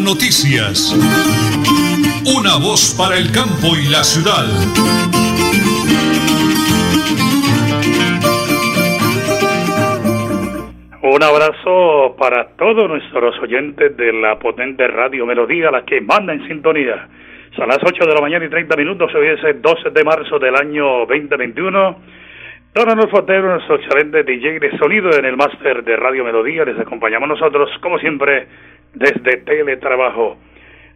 Noticias. Una voz para el campo y la ciudad. Un abrazo para todos nuestros oyentes de la potente radio Melodía, la que manda en sintonía. Son las 8 de la mañana y 30 minutos, hoy es el 12 de marzo del año 2021. Don Arnulfo Otero, nuestro excelente DJ de sonido en el máster de Radio Melodía, les acompañamos nosotros, como siempre, desde Teletrabajo.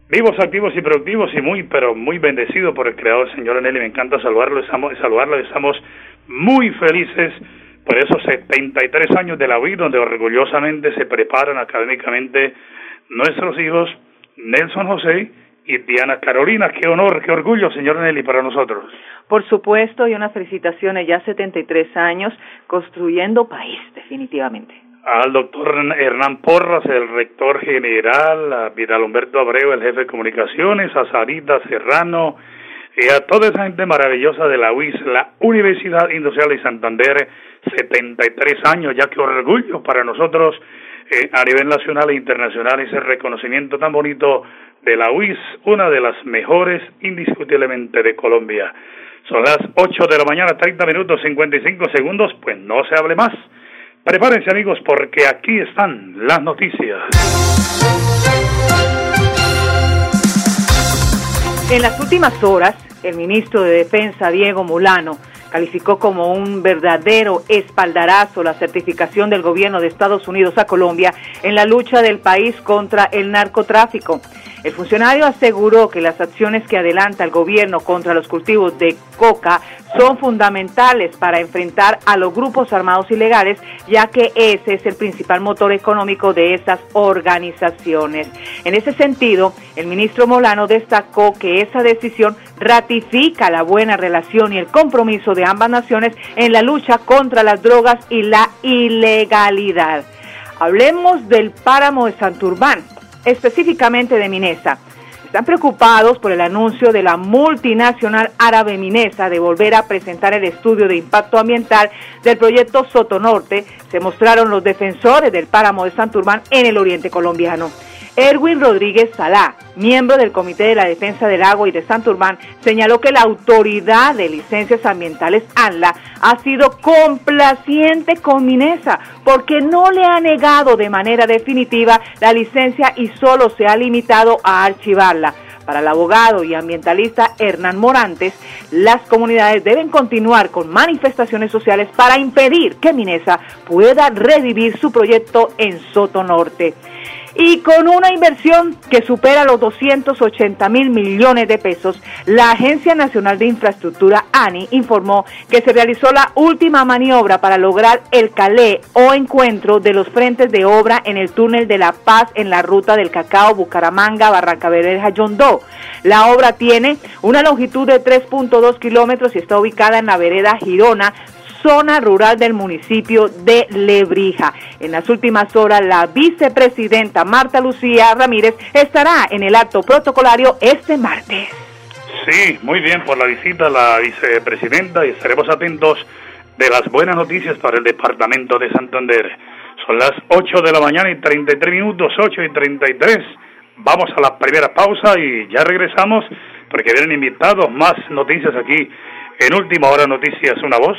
Vivos, activos y productivos y muy, pero muy bendecido por el creador, señor Aneli. Me encanta saludarlo, estamos, saludarlo, estamos muy felices por esos 73 años de la UIC, donde orgullosamente se preparan académicamente nuestros hijos, Nelson José y Diana Carolina. Qué honor, qué orgullo, señor Nelly, para nosotros. Por supuesto, y unas felicitaciones, ya 73 años construyendo país, definitivamente al doctor Hernán Porras, el rector general, a Vidal Humberto Abreu, el jefe de comunicaciones, a Sarita Serrano, y a toda esa gente maravillosa de la UIS, la Universidad Industrial de Santander, 73 años, ya que orgullo para nosotros eh, a nivel nacional e internacional ese reconocimiento tan bonito de la UIS, una de las mejores indiscutiblemente de Colombia. Son las 8 de la mañana, 30 minutos 55 segundos, pues no se hable más. Prepárense amigos porque aquí están las noticias. En las últimas horas, el ministro de Defensa, Diego Mulano, calificó como un verdadero espaldarazo la certificación del gobierno de Estados Unidos a Colombia en la lucha del país contra el narcotráfico. El funcionario aseguró que las acciones que adelanta el gobierno contra los cultivos de coca son fundamentales para enfrentar a los grupos armados ilegales, ya que ese es el principal motor económico de esas organizaciones. En ese sentido, el ministro Molano destacó que esa decisión ratifica la buena relación y el compromiso de ambas naciones en la lucha contra las drogas y la ilegalidad. Hablemos del páramo de Santurbán específicamente de Minesa. Están preocupados por el anuncio de la multinacional árabe Minesa de volver a presentar el estudio de impacto ambiental del proyecto Soto Norte. Se mostraron los defensores del páramo de Santurbán en el oriente colombiano. Erwin Rodríguez Salá, miembro del Comité de la Defensa del Agua y de Santurbán, señaló que la Autoridad de Licencias Ambientales, ANLA, ha sido complaciente con Minesa porque no le ha negado de manera definitiva la licencia y solo se ha limitado a archivarla. Para el abogado y ambientalista Hernán Morantes, las comunidades deben continuar con manifestaciones sociales para impedir que Minesa pueda revivir su proyecto en Soto Norte y con una inversión que supera los 280 mil millones de pesos, la Agencia Nacional de Infraestructura, ANI, informó que se realizó la última maniobra para lograr el calé o encuentro de los frentes de obra en el túnel de La Paz en la ruta del Cacao, Bucaramanga, Barranca Bermeja, Yondó. La obra tiene una longitud de 3.2 kilómetros y está ubicada en la vereda Girona, zona rural del municipio de Lebrija. En las últimas horas, la vicepresidenta Marta Lucía Ramírez estará en el acto protocolario este martes. Sí, muy bien por la visita la vicepresidenta y estaremos atentos de las buenas noticias para el departamento de Santander. Son las 8 de la mañana y 33 minutos, 8 y 33. Vamos a la primera pausa y ya regresamos porque vienen invitados más noticias aquí en Última Hora Noticias, una voz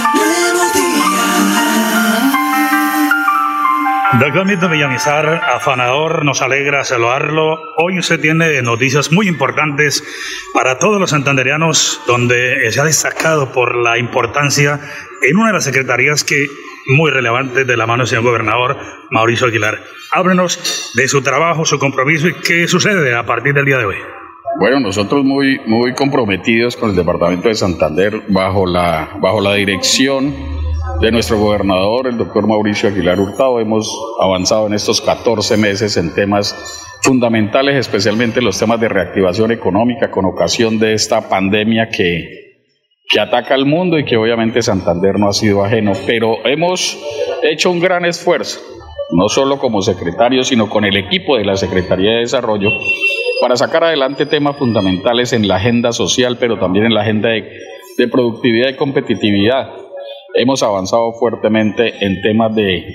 Doctor Villamizar, afanador, nos alegra saludarlo. Hoy se tiene noticias muy importantes para todos los santanderianos, donde se ha destacado por la importancia en una de las secretarías que muy relevante de la mano del señor gobernador Mauricio Aguilar. Háblenos de su trabajo, su compromiso y qué sucede a partir del día de hoy. Bueno, nosotros muy, muy comprometidos con el Departamento de Santander bajo la, bajo la dirección de nuestro gobernador, el doctor Mauricio Aguilar Hurtado. Hemos avanzado en estos 14 meses en temas fundamentales, especialmente los temas de reactivación económica con ocasión de esta pandemia que, que ataca al mundo y que obviamente Santander no ha sido ajeno, pero hemos hecho un gran esfuerzo, no solo como secretario, sino con el equipo de la Secretaría de Desarrollo, para sacar adelante temas fundamentales en la agenda social, pero también en la agenda de, de productividad y competitividad. Hemos avanzado fuertemente en temas de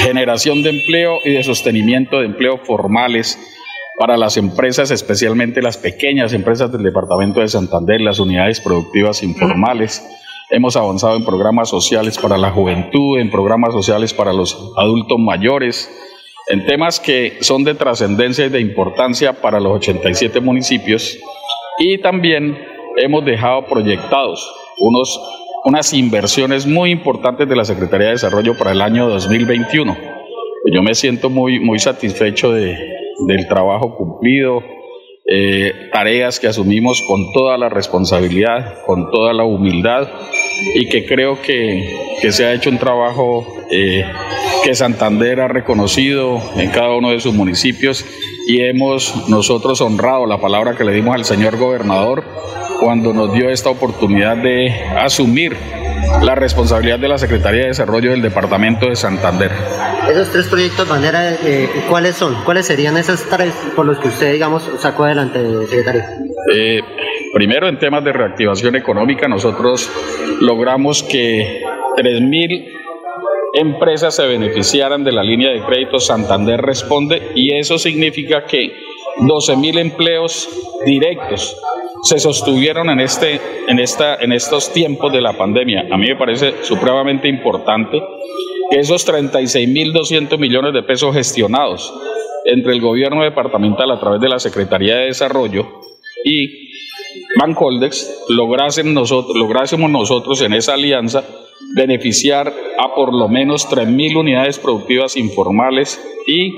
generación de empleo y de sostenimiento de empleo formales para las empresas, especialmente las pequeñas empresas del Departamento de Santander, las unidades productivas informales. Hemos avanzado en programas sociales para la juventud, en programas sociales para los adultos mayores, en temas que son de trascendencia y de importancia para los 87 municipios. Y también hemos dejado proyectados unos, unas inversiones muy importantes de la Secretaría de Desarrollo para el año 2021. Yo me siento muy, muy satisfecho de, del trabajo cumplido, eh, tareas que asumimos con toda la responsabilidad, con toda la humildad y que creo que, que se ha hecho un trabajo eh, que Santander ha reconocido en cada uno de sus municipios y hemos nosotros honrado la palabra que le dimos al señor gobernador cuando nos dio esta oportunidad de asumir la responsabilidad de la Secretaría de Desarrollo del Departamento de Santander. Esos tres proyectos, manera, eh, ¿cuáles son? ¿Cuáles serían esos tres por los que usted, digamos, sacó adelante, secretario? Eh, primero, en temas de reactivación económica, nosotros logramos que 3.000 empresas se beneficiaran de la línea de crédito Santander Responde y eso significa que 12.000 empleos directos se sostuvieron en, este, en, esta, en estos tiempos de la pandemia. A mí me parece supremamente importante que esos 36.200 millones de pesos gestionados entre el gobierno departamental a través de la Secretaría de Desarrollo y Bancoldex lograsen nosotros, lográsemos nosotros en esa alianza beneficiar a por lo menos 3.000 unidades productivas informales y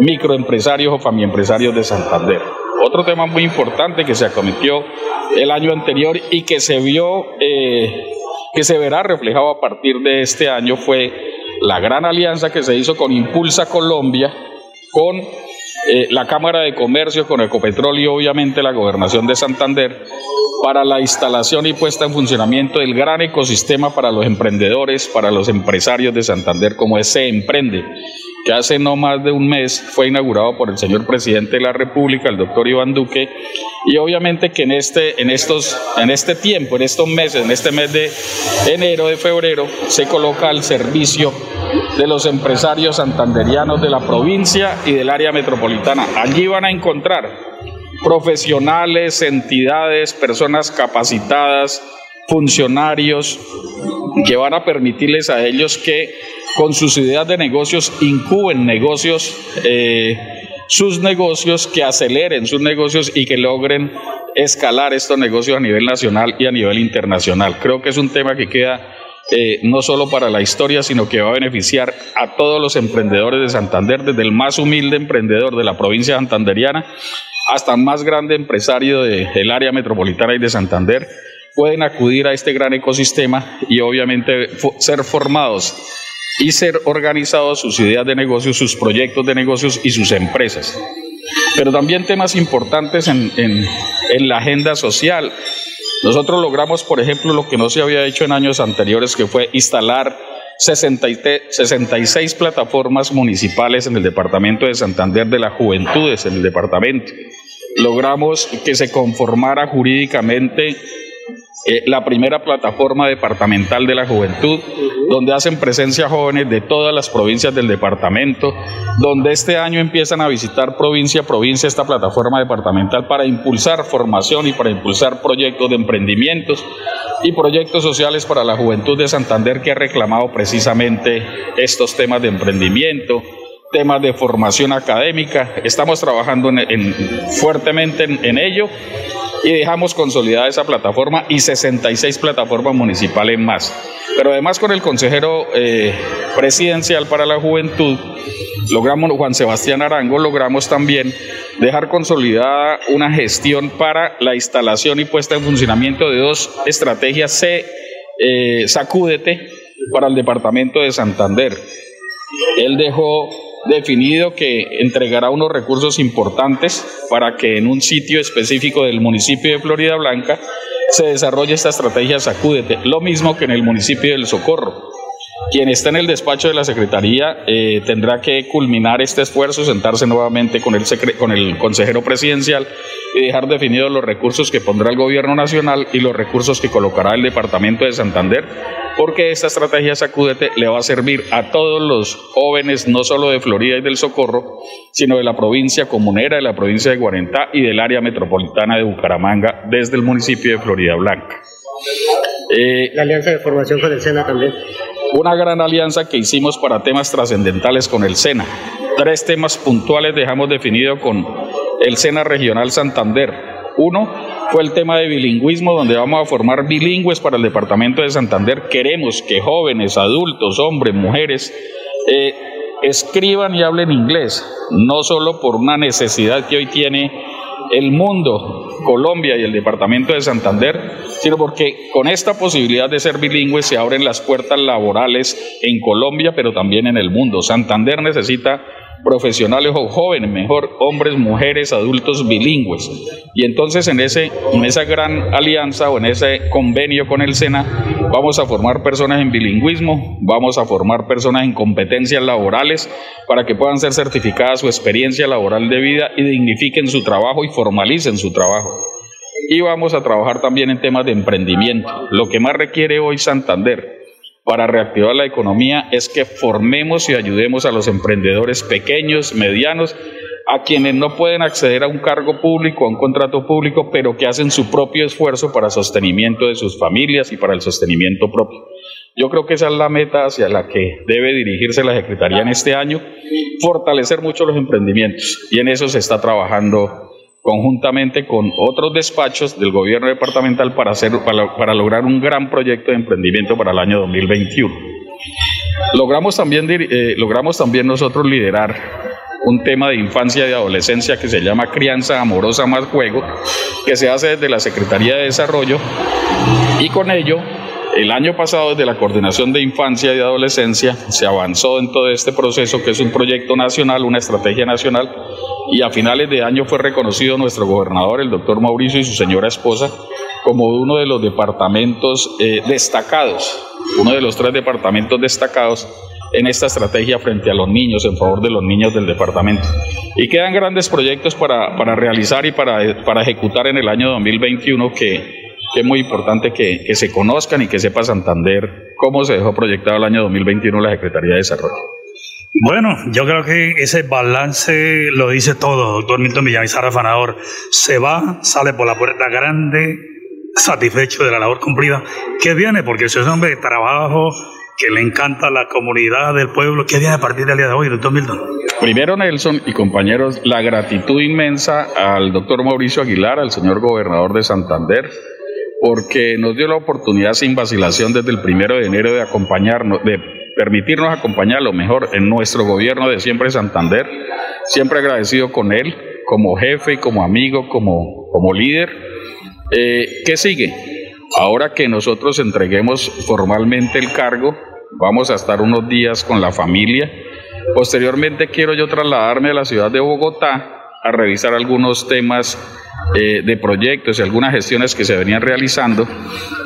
microempresarios o familiempresarios de Santander. Otro tema muy importante que se acometió el año anterior y que se vio, eh, que se verá reflejado a partir de este año fue la gran alianza que se hizo con Impulsa Colombia, con eh, la Cámara de Comercio, con Ecopetrol y obviamente la Gobernación de Santander para la instalación y puesta en funcionamiento del gran ecosistema para los emprendedores, para los empresarios de Santander como ese Emprende, que hace no más de un mes fue inaugurado por el señor presidente de la República, el doctor Iván Duque, y obviamente que en este, en estos, en este tiempo, en estos meses, en este mes de enero, de febrero, se coloca al servicio de los empresarios santanderianos de la provincia y del área metropolitana. Allí van a encontrar profesionales, entidades, personas capacitadas, funcionarios, que van a permitirles a ellos que con sus ideas de negocios incuben negocios, eh, sus negocios, que aceleren sus negocios y que logren escalar estos negocios a nivel nacional y a nivel internacional. Creo que es un tema que queda eh, no solo para la historia, sino que va a beneficiar a todos los emprendedores de Santander, desde el más humilde emprendedor de la provincia santanderiana hasta el más grande empresario del área metropolitana y de Santander, pueden acudir a este gran ecosistema y obviamente ser formados y ser organizados sus ideas de negocios, sus proyectos de negocios y sus empresas. Pero también temas importantes en, en, en la agenda social. Nosotros logramos, por ejemplo, lo que no se había hecho en años anteriores, que fue instalar 66 plataformas municipales en el departamento de Santander de las juventudes en el departamento. Logramos que se conformara jurídicamente eh, la primera plataforma departamental de la juventud, donde hacen presencia jóvenes de todas las provincias del departamento, donde este año empiezan a visitar provincia a provincia esta plataforma departamental para impulsar formación y para impulsar proyectos de emprendimientos y proyectos sociales para la juventud de Santander que ha reclamado precisamente estos temas de emprendimiento, temas de formación académica. Estamos trabajando en, fuertemente en ello y dejamos consolidada esa plataforma y 66 plataformas municipales más. Pero además con el consejero eh, presidencial para la juventud, logramos, Juan Sebastián Arango, logramos también dejar consolidada una gestión para la instalación y puesta en funcionamiento de dos estrategias C, eh, Sacúdete, para el departamento de Santander. Él dejó definido que entregará unos recursos importantes para que en un sitio específico del municipio de Florida Blanca se desarrolle esta estrategia Sacúdete, lo mismo que en el municipio del Socorro. Quien está en el despacho de la Secretaría eh, tendrá que culminar este esfuerzo, sentarse nuevamente con el, el consejero presidencial y dejar definidos los recursos que pondrá el gobierno nacional y los recursos que colocará el departamento de Santander porque esta estrategia Sacúdete le va a servir a todos los jóvenes, no solo de Florida y del Socorro, sino de la provincia comunera, de la provincia de Guarentá y del área metropolitana de Bucaramanga, desde el municipio de Florida Blanca. La alianza de formación con el SENA también. Una gran alianza que hicimos para temas trascendentales con el SENA. Tres temas puntuales dejamos definido con el SENA Regional Santander. Uno, fue el tema de bilingüismo, donde vamos a formar bilingües para el departamento de Santander. Queremos que jóvenes, adultos, hombres, mujeres, eh, escriban y hablen inglés, no solo por una necesidad que hoy tiene el mundo, Colombia y el departamento de Santander, sino porque con esta posibilidad de ser bilingües se abren las puertas laborales en Colombia, pero también en el mundo. Santander necesita profesionales o jóvenes, mejor, hombres, mujeres, adultos bilingües. Y entonces en, ese, en esa gran alianza o en ese convenio con el SENA vamos a formar personas en bilingüismo, vamos a formar personas en competencias laborales para que puedan ser certificadas su experiencia laboral de vida y dignifiquen su trabajo y formalicen su trabajo. Y vamos a trabajar también en temas de emprendimiento, lo que más requiere hoy Santander para reactivar la economía es que formemos y ayudemos a los emprendedores pequeños, medianos, a quienes no pueden acceder a un cargo público, a un contrato público, pero que hacen su propio esfuerzo para sostenimiento de sus familias y para el sostenimiento propio. Yo creo que esa es la meta hacia la que debe dirigirse la Secretaría en este año, fortalecer mucho los emprendimientos y en eso se está trabajando conjuntamente con otros despachos del gobierno departamental para, hacer, para, lograr un gran proyecto de emprendimiento para el año 2021. Logramos también, eh, logramos también nosotros liderar un tema de infancia y adolescencia que se llama Crianza Amorosa más Juego, que se hace desde la Secretaría de Desarrollo y con ello el año pasado, desde la Coordinación de Infancia y Adolescencia, se avanzó en todo este proceso, que es un proyecto nacional, una estrategia nacional, y a finales de año fue reconocido nuestro gobernador, el doctor Mauricio, y su señora esposa, como uno de los departamentos eh, destacados, uno de los tres departamentos destacados en esta estrategia frente a los niños, en favor de los niños del departamento. Y quedan grandes proyectos para, para realizar y para, para ejecutar en el año 2021 que es muy importante que, que, se conozcan y que sepa Santander cómo se dejó proyectado el año 2021 la Secretaría de Desarrollo. Bueno, yo creo que ese balance lo dice todo, doctor Milton Villamizar Afanador. Se va, sale por la puerta grande, satisfecho de la labor cumplida. ¿Qué viene? Porque es un hombre de trabajo, que le encanta la comunidad del pueblo. ¿Qué viene a partir del día de hoy, doctor Milton? Primero, Nelson y compañeros, la gratitud inmensa al doctor Mauricio Aguilar, al señor gobernador de Santander, porque nos dio la oportunidad sin vacilación desde el primero de enero de acompañarnos, de permitirnos acompañar lo mejor en nuestro gobierno de siempre Santander. Siempre agradecido con él, como jefe como amigo, como, como líder. Eh, ¿Qué sigue? Ahora que nosotros entreguemos formalmente el cargo, vamos a estar unos días con la familia. Posteriormente quiero yo trasladarme a la ciudad de Bogotá a revisar algunos temas eh, de proyectos y algunas gestiones que se venían realizando,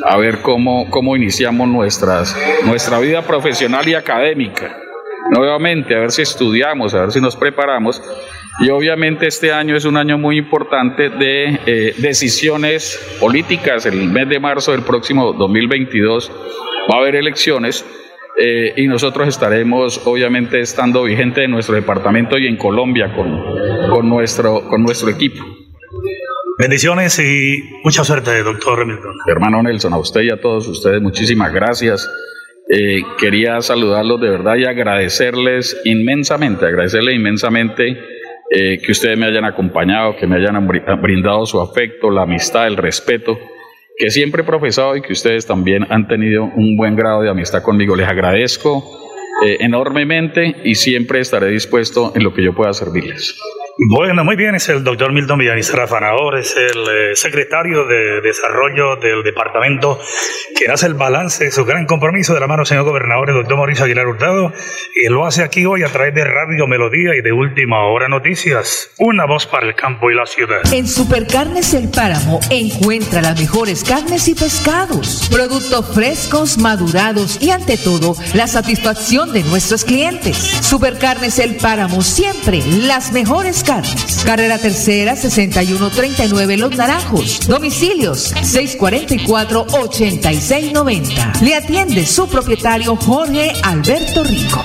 a ver cómo, cómo iniciamos nuestras, nuestra vida profesional y académica. Nuevamente, a ver si estudiamos, a ver si nos preparamos. Y obviamente este año es un año muy importante de eh, decisiones políticas. El mes de marzo del próximo 2022 va a haber elecciones eh, y nosotros estaremos obviamente estando vigente en nuestro departamento y en Colombia con, con, nuestro, con nuestro equipo. Bendiciones y mucha suerte, doctor Remington. Hermano Nelson, a usted y a todos ustedes, muchísimas gracias. Eh, quería saludarlos de verdad y agradecerles inmensamente, agradecerles inmensamente eh, que ustedes me hayan acompañado, que me hayan brindado su afecto, la amistad, el respeto que siempre he profesado y que ustedes también han tenido un buen grado de amistad conmigo. Les agradezco eh, enormemente y siempre estaré dispuesto en lo que yo pueda servirles. Bueno, muy bien, es el doctor Milton Villamizar Afanador, es el eh, secretario de Desarrollo del departamento, quien hace el balance de su gran compromiso de la mano señor gobernador, el doctor Mauricio Aguilar Hurtado, y lo hace aquí hoy a través de Radio Melodía y de Última Hora Noticias, una voz para el campo y la ciudad. En Supercarnes El Páramo encuentra las mejores carnes y pescados, productos frescos, madurados y ante todo, la satisfacción de nuestros clientes. Supercarnes El Páramo, siempre las mejores Carrera Tercera, 6139 Los Naranjos. Domicilios, 644-8690. Le atiende su propietario Jorge Alberto Rico.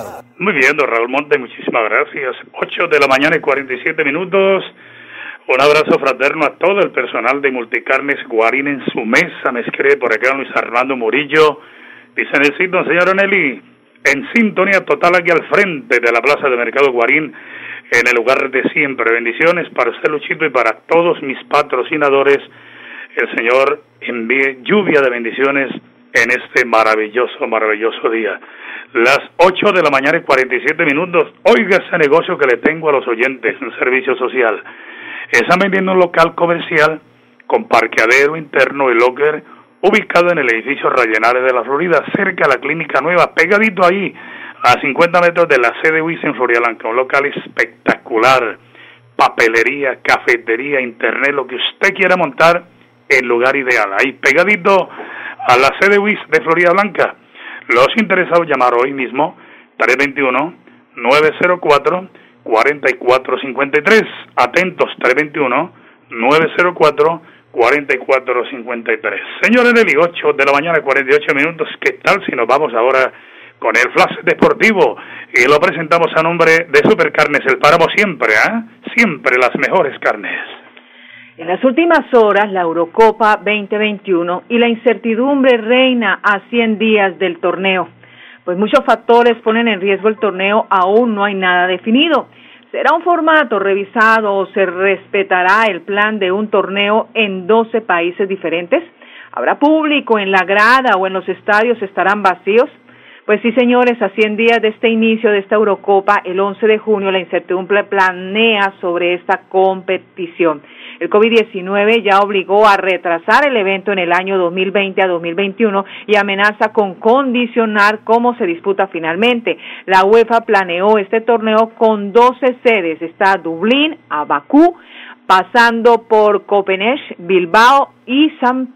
Muy bien, don Raúl Monte, muchísimas gracias. 8 de la mañana y 47 minutos. Un abrazo fraterno a todo el personal de Multicarnes Guarín en su mesa. Me escribe por acá Luis Armando Murillo. Dice Necesito, señor Nelly, en sintonía total aquí al frente de la Plaza de Mercado Guarín, en el lugar de siempre. Bendiciones para usted, Luchito, y para todos mis patrocinadores. El Señor envíe lluvia de bendiciones en este maravilloso, maravilloso día. Las 8 de la mañana y 47 minutos. Oiga ese negocio que le tengo a los oyentes, un servicio social. Están vendiendo un local comercial con parqueadero interno y locker ubicado en el edificio Rayenales de la Florida, cerca de la clínica nueva, pegadito ahí, a 50 metros de la sede WIS en Florialanca. Un local espectacular. Papelería, cafetería, internet, lo que usted quiera montar, el lugar ideal. Ahí pegadito a la sede WIS de Florida Blanca. Los interesados llamar hoy mismo 321-904-4453. Atentos, 321-904-4453. Señores del 8 de la mañana, 48 minutos. ¿Qué tal si nos vamos ahora con el flash deportivo? Y lo presentamos a nombre de Supercarnes El Páramo siempre, ¿ah? Siempre las mejores carnes. En las últimas horas, la Eurocopa 2021 y la incertidumbre reina a 100 días del torneo. Pues muchos factores ponen en riesgo el torneo, aún no hay nada definido. ¿Será un formato revisado o se respetará el plan de un torneo en 12 países diferentes? ¿Habrá público en la grada o en los estadios estarán vacíos? Pues sí, señores, a 100 días de este inicio de esta Eurocopa, el 11 de junio, la incertidumbre planea sobre esta competición. El COVID-19 ya obligó a retrasar el evento en el año 2020 a 2021 y amenaza con condicionar cómo se disputa finalmente. La UEFA planeó este torneo con 12 sedes. Está Dublín, Abacú, pasando por Copenhague, Bilbao y San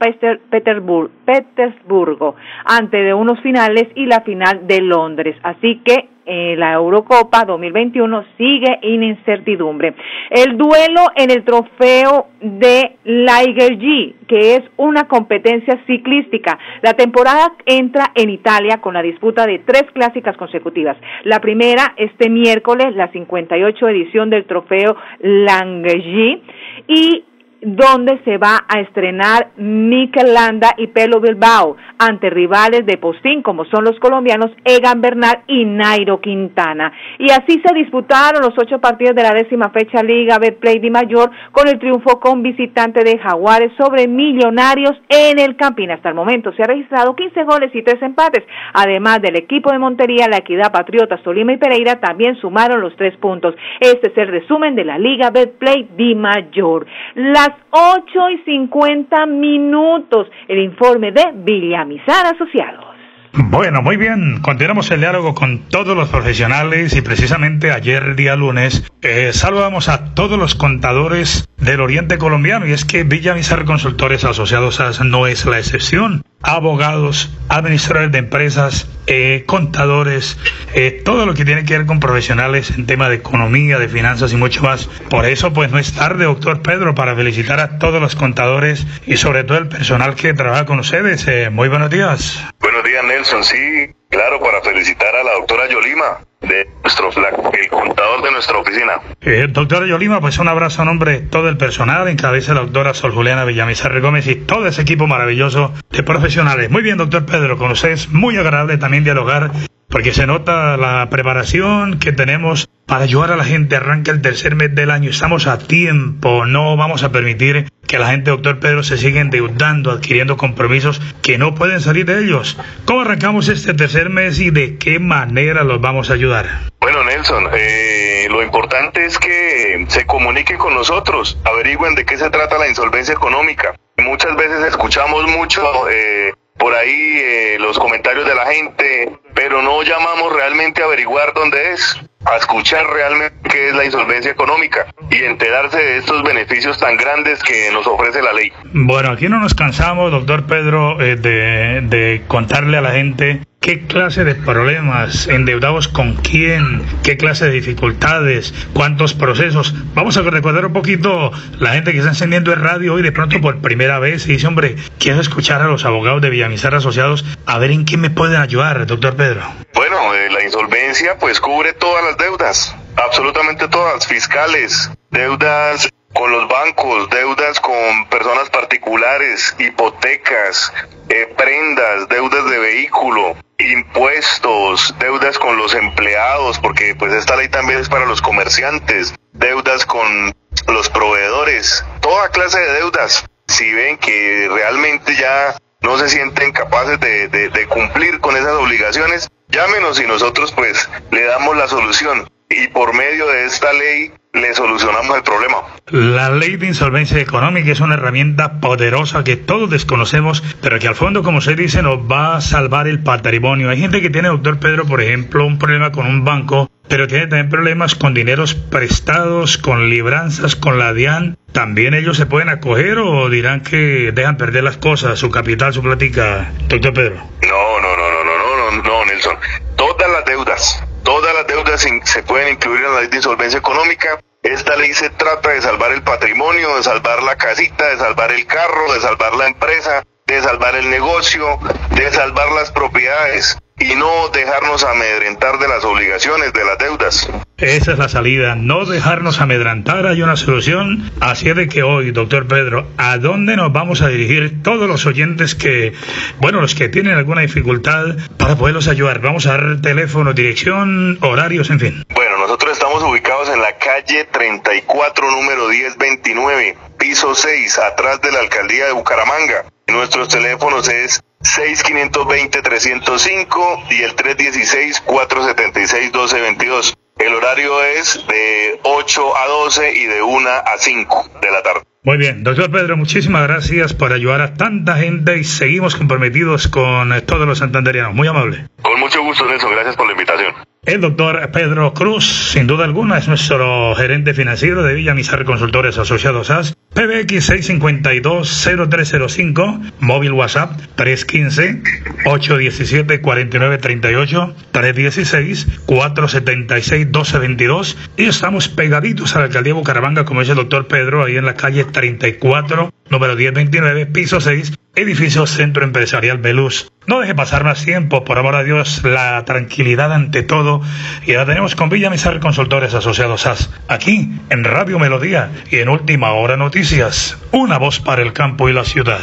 Petersburgo, antes de unos finales y la final de Londres. Así que eh, la Eurocopa 2021 sigue en incertidumbre. El duelo en el trofeo de Liger G, que es una competencia ciclística. La temporada entra en Italia con la disputa de tres clásicas consecutivas. La primera este miércoles, la 58 edición del trofeo Lange y donde se va a estrenar Mikel Landa y Pelo Bilbao ante rivales de postín como son los colombianos Egan Bernal y Nairo Quintana. Y así se disputaron los ocho partidos de la décima fecha Liga Betplay de Mayor con el triunfo con visitante de Jaguares sobre Millonarios en el Campín. Hasta el momento se ha registrado 15 goles y tres empates. Además del equipo de Montería, la Equidad Patriotas, Tolima y Pereira también sumaron los tres puntos. Este es el resumen de la Liga Betplay de Mayor. Las 8 y 50 minutos. El informe de Villamizar Asociados. Bueno, muy bien. Continuamos el diálogo con todos los profesionales y precisamente ayer, día lunes, eh, saludamos a todos los contadores del Oriente Colombiano y es que Villamizar Consultores Asociados no es la excepción. Abogados, administradores de empresas, eh, contadores, eh, todo lo que tiene que ver con profesionales en tema de economía, de finanzas y mucho más. Por eso, pues no es tarde, doctor Pedro, para felicitar a todos los contadores y sobre todo el personal que trabaja con ustedes. muy buenos días. Buenos días, Nelson. Sí, claro, para felicitar a la doctora Yolima, de nuestro, el contador de nuestra oficina. Eh, doctora Yolima, pues un abrazo a nombre de todo el personal, en cabeza la doctora Sol Juliana Villamizar Gómez y todo ese equipo maravilloso de profesionales. Muy bien, doctor Pedro, con usted es muy agradable también dialogar porque se nota la preparación que tenemos para ayudar a la gente. Arranca el tercer mes del año, estamos a tiempo, no vamos a permitir que la gente, doctor Pedro, se siga endeudando, adquiriendo compromisos que no pueden salir de ellos. ¿Cómo arrancamos este tercer mes y de qué manera los vamos a ayudar? Bueno, Nelson, eh, lo importante es que se comuniquen con nosotros, averigüen de qué se trata la insolvencia económica. Muchas veces escuchamos mucho eh, por ahí eh, los comentarios de la gente, pero no llamamos realmente a averiguar dónde es, a escuchar realmente qué es la insolvencia económica y enterarse de estos beneficios tan grandes que nos ofrece la ley. Bueno, aquí no nos cansamos, doctor Pedro, eh, de, de contarle a la gente ¿Qué clase de problemas? ¿Endeudados con quién? ¿Qué clase de dificultades? ¿Cuántos procesos? Vamos a recordar un poquito la gente que está encendiendo el radio hoy de pronto por primera vez y dice, hombre, quiero escuchar a los abogados de Villamizar Asociados a ver en qué me pueden ayudar, doctor Pedro. Bueno, eh, la insolvencia pues cubre todas las deudas, absolutamente todas, fiscales, deudas con los bancos, deudas con personas particulares, hipotecas, eh, prendas, deudas de vehículo, impuestos, deudas con los empleados, porque pues esta ley también es para los comerciantes, deudas con los proveedores, toda clase de deudas. Si ven que realmente ya no se sienten capaces de, de cumplir con esas obligaciones, llámenos y nosotros pues le damos la solución. Y por medio de esta ley le solucionamos el problema. La ley de insolvencia económica es una herramienta poderosa que todos desconocemos, pero que al fondo, como se dice, nos va a salvar el patrimonio. Hay gente que tiene, doctor Pedro, por ejemplo, un problema con un banco, pero tiene también problemas con dineros prestados, con libranzas, con la DIAN. ¿También ellos se pueden acoger o dirán que dejan perder las cosas, su capital, su plática, doctor Pedro? No, no, no, no, no, no, no, Nelson. Todas las deudas Todas las se pueden incluir en la ley de insolvencia económica. Esta ley se trata de salvar el patrimonio, de salvar la casita, de salvar el carro, de salvar la empresa, de salvar el negocio, de salvar las propiedades y no dejarnos amedrentar de las obligaciones, de las deudas. Esa es la salida, no dejarnos amedrentar, hay una solución. Así es de que hoy, doctor Pedro, ¿a dónde nos vamos a dirigir todos los oyentes que, bueno, los que tienen alguna dificultad para poderlos ayudar? Vamos a dar teléfono, dirección, horarios, en fin. Bueno, nosotros estamos ubicados en la calle 34, número 1029, piso 6, atrás de la alcaldía de Bucaramanga. Nuestros teléfonos es 6520-305 y el 316-476-1222. El horario es de 8 a 12 y de 1 a 5 de la tarde. Muy bien, doctor Pedro, muchísimas gracias por ayudar a tanta gente y seguimos comprometidos con todos los santanderianos. Muy amable. Con mucho gusto, Nelson. Gracias por la invitación. El doctor Pedro Cruz, sin duda alguna, es nuestro gerente financiero de Villamizar Consultores Asociados AS. PBX 652-0305, móvil WhatsApp 315-817-4938, 316-476-1222 y estamos pegaditos a la alcaldía de Bucaramanga, como dice el doctor Pedro, ahí en la calle 34, número 1029, piso 6, edificio Centro Empresarial Beluz. No deje pasar más tiempo, por amor a Dios, la tranquilidad ante todo. Y la tenemos con Villamizar Consultores Asociados AS, aquí en Radio Melodía y en Última Hora Noticias, una voz para el campo y la ciudad.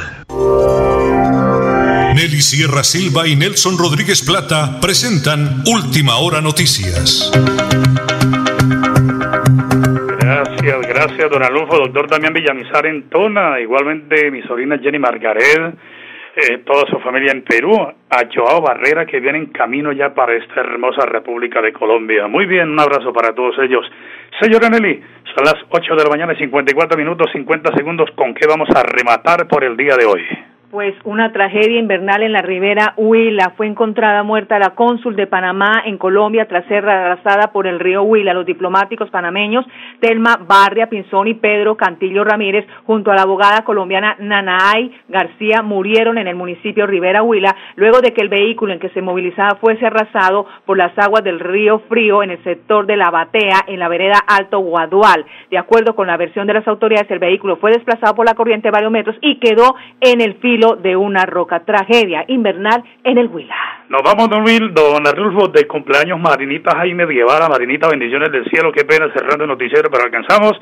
Nelly Sierra Silva y Nelson Rodríguez Plata presentan Última Hora Noticias. Gracias, don Alonso, doctor Damián Villamizar en Tona, igualmente mi sobrina Jenny Margaret eh, toda su familia en Perú, a Joao Barrera que viene en camino ya para esta hermosa República de Colombia. Muy bien, un abrazo para todos ellos. Señora Nelly, son las 8 de la mañana y 54 minutos 50 segundos. ¿Con qué vamos a rematar por el día de hoy? Pues una tragedia invernal en la ribera Huila. Fue encontrada muerta la cónsul de Panamá en Colombia tras ser arrasada por el río Huila. Los diplomáticos panameños Telma Barria Pinzón y Pedro Cantillo Ramírez, junto a la abogada colombiana Nanaay García, murieron en el municipio Ribera Huila luego de que el vehículo en que se movilizaba fuese arrasado por las aguas del río Frío en el sector de la Batea, en la vereda Alto Guadual. De acuerdo con la versión de las autoridades, el vehículo fue desplazado por la corriente varios metros y quedó en el filo de una roca. Tragedia invernal en el Huila. Nos vamos, don, Will, don Arnulfo, de cumpleaños Marinita Jaime Guevara. Marinita, bendiciones del cielo. Qué pena cerrando el noticiero, pero alcanzamos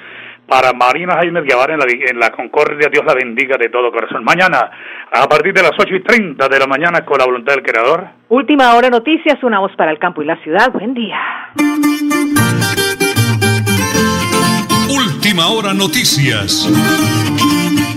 para Marina Jaime Guevara en la, en la Concordia. Dios la bendiga de todo corazón. Mañana, a partir de las 8 y 30 de la mañana, con la voluntad del Creador. Última hora noticias, una voz para el campo y la ciudad. Buen día. Última hora noticias.